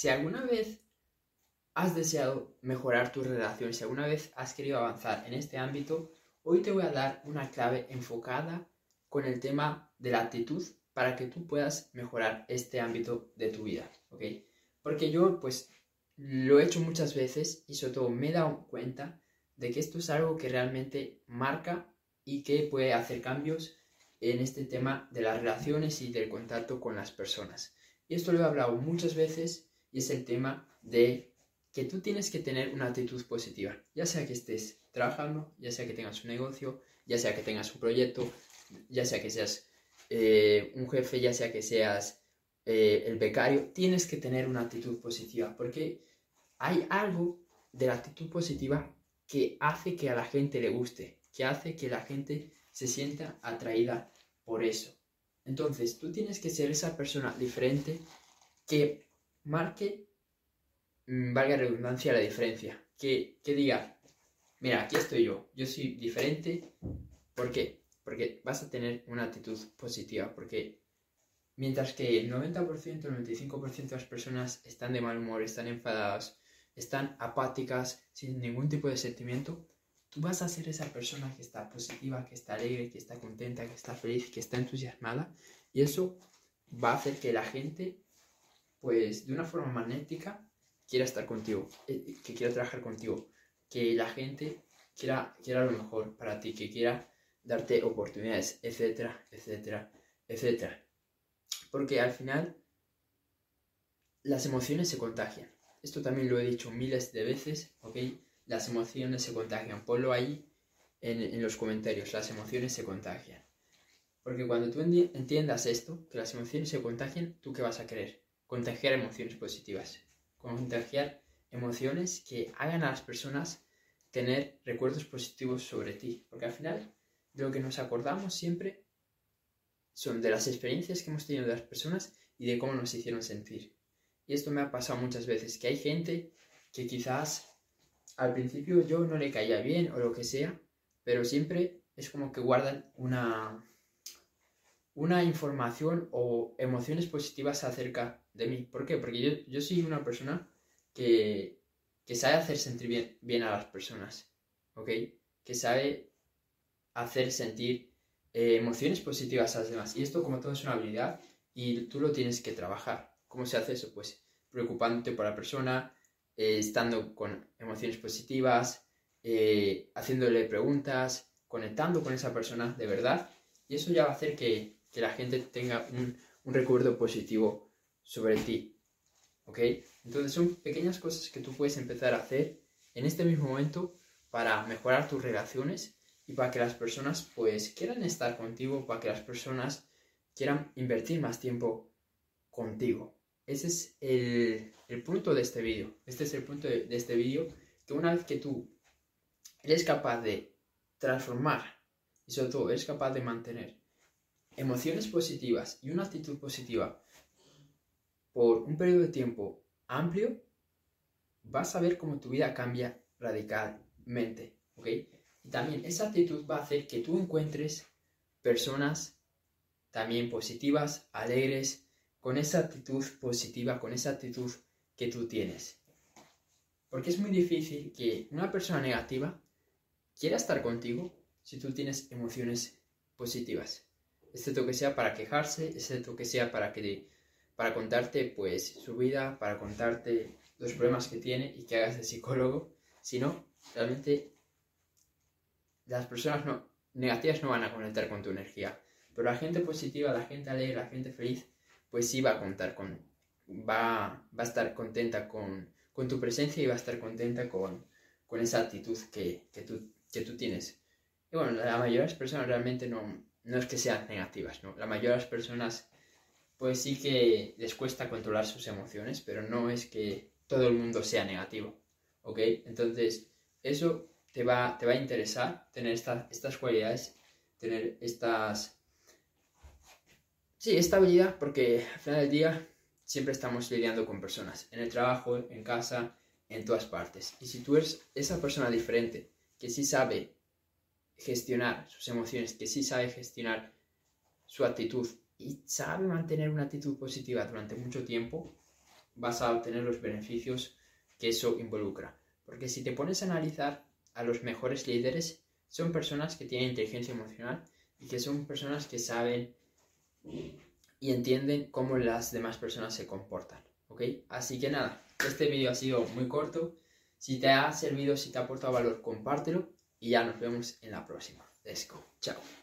si alguna vez has deseado mejorar tu relación, si alguna vez has querido avanzar en este ámbito, hoy te voy a dar una clave enfocada con el tema de la actitud para que tú puedas mejorar este ámbito de tu vida, ¿ok? Porque yo pues lo he hecho muchas veces y sobre todo me he dado cuenta de que esto es algo que realmente marca y que puede hacer cambios en este tema de las relaciones y del contacto con las personas. Y esto lo he hablado muchas veces y es el tema de que tú tienes que tener una actitud positiva, ya sea que estés trabajando, ya sea que tengas un negocio, ya sea que tengas un proyecto, ya sea que seas eh, un jefe, ya sea que seas eh, el becario, tienes que tener una actitud positiva, porque hay algo de la actitud positiva que hace que a la gente le guste, que hace que la gente se sienta atraída por eso. Entonces, tú tienes que ser esa persona diferente que marque, mm, valga redundancia, la diferencia. Que, que diga, mira, aquí estoy yo, yo soy diferente. ¿Por qué? Porque vas a tener una actitud positiva. Porque mientras que el 90%, el 95% de las personas están de mal humor, están enfadadas, están apáticas, sin ningún tipo de sentimiento, tú vas a ser esa persona que está positiva, que está alegre, que está contenta, que está feliz, que está entusiasmada. Y eso va a hacer que la gente, pues de una forma magnética, quiera estar contigo, eh, que quiera trabajar contigo, que la gente quiera, quiera lo mejor para ti, que quiera darte oportunidades, etcétera, etcétera, etcétera. Porque al final las emociones se contagian. Esto también lo he dicho miles de veces, ¿ok? Las emociones se contagian. Ponlo ahí en, en los comentarios. Las emociones se contagian. Porque cuando tú entiendas esto, que las emociones se contagian, ¿tú qué vas a querer? Contagiar emociones positivas. Contagiar emociones que hagan a las personas tener recuerdos positivos sobre ti. Porque al final, de lo que nos acordamos siempre son de las experiencias que hemos tenido de las personas y de cómo nos hicieron sentir. Y esto me ha pasado muchas veces, que hay gente que quizás al principio yo no le caía bien o lo que sea, pero siempre es como que guardan una, una información o emociones positivas acerca de mí. ¿Por qué? Porque yo, yo soy una persona que, que sabe hacer sentir bien, bien, a las personas, ¿ok? Que sabe hacer sentir eh, emociones positivas a las demás. Y esto como todo es una habilidad y tú lo tienes que trabajar. ¿Cómo se hace eso? Pues preocupándote por la persona, eh, estando con emociones positivas, eh, haciéndole preguntas, conectando con esa persona de verdad. Y eso ya va a hacer que, la gente tenga un, un, recuerdo positivo sobre ti. ¿Ok? Entonces son pequeñas cosas que tú puedes empezar a hacer en este mismo momento para mejorar tus relaciones y para que las personas pues quieran estar contigo, para que las personas quieran invertir más tiempo contigo. Ese es el, punto de este vídeo. Este es el punto de, este vídeo, que una vez que tú eres capaz de transformar y sobre todo eres capaz de mantener emociones positivas y una actitud positiva por un periodo de tiempo amplio, vas a ver cómo tu vida cambia radicalmente, ¿ok? Y también esa actitud va a hacer que tú encuentres personas también positivas, alegres, con esa actitud positiva, con esa actitud que tú tienes. Porque es muy difícil que una persona negativa quiera estar contigo si tú tienes emociones positivas. Excepto que sea para quejarse, excepto que sea para, que, para contarte pues su vida, para contarte los problemas que tiene y que hagas de psicólogo. Si no, realmente las personas no, negativas no van a conectar con tu energía. Pero la gente positiva, la gente alegre, la gente feliz, pues sí va a contar con, va, va a estar contenta con, con, tu presencia y va a estar contenta con, con esa actitud que, que, tú, que tú tienes. Y bueno, la mayoría de las personas realmente no, no es que sean negativas, ¿no? La mayoría de las personas pues sí que les cuesta controlar sus emociones, pero no es que todo el mundo sea negativo, ¿ok? Entonces, eso te va, te va a interesar tener estas cualidades, tener estas Sí, estabilidad porque al final del día siempre estamos lidiando con personas, en el trabajo, en casa, en todas partes. Y si tú eres esa persona diferente, que sí sabe gestionar sus emociones, que sí sabe gestionar su actitud y sabe mantener una actitud positiva durante mucho tiempo, vas a obtener los beneficios que eso involucra. Porque si te pones a analizar a los mejores líderes, son personas que tienen inteligencia emocional y que son personas que saben y entienden cómo las demás personas se comportan. ¿Ok? Así que nada, este vídeo ha sido muy corto. Si te ha servido, si te ha aportado valor, compártelo y ya nos vemos en la próxima. Let's go. Chao.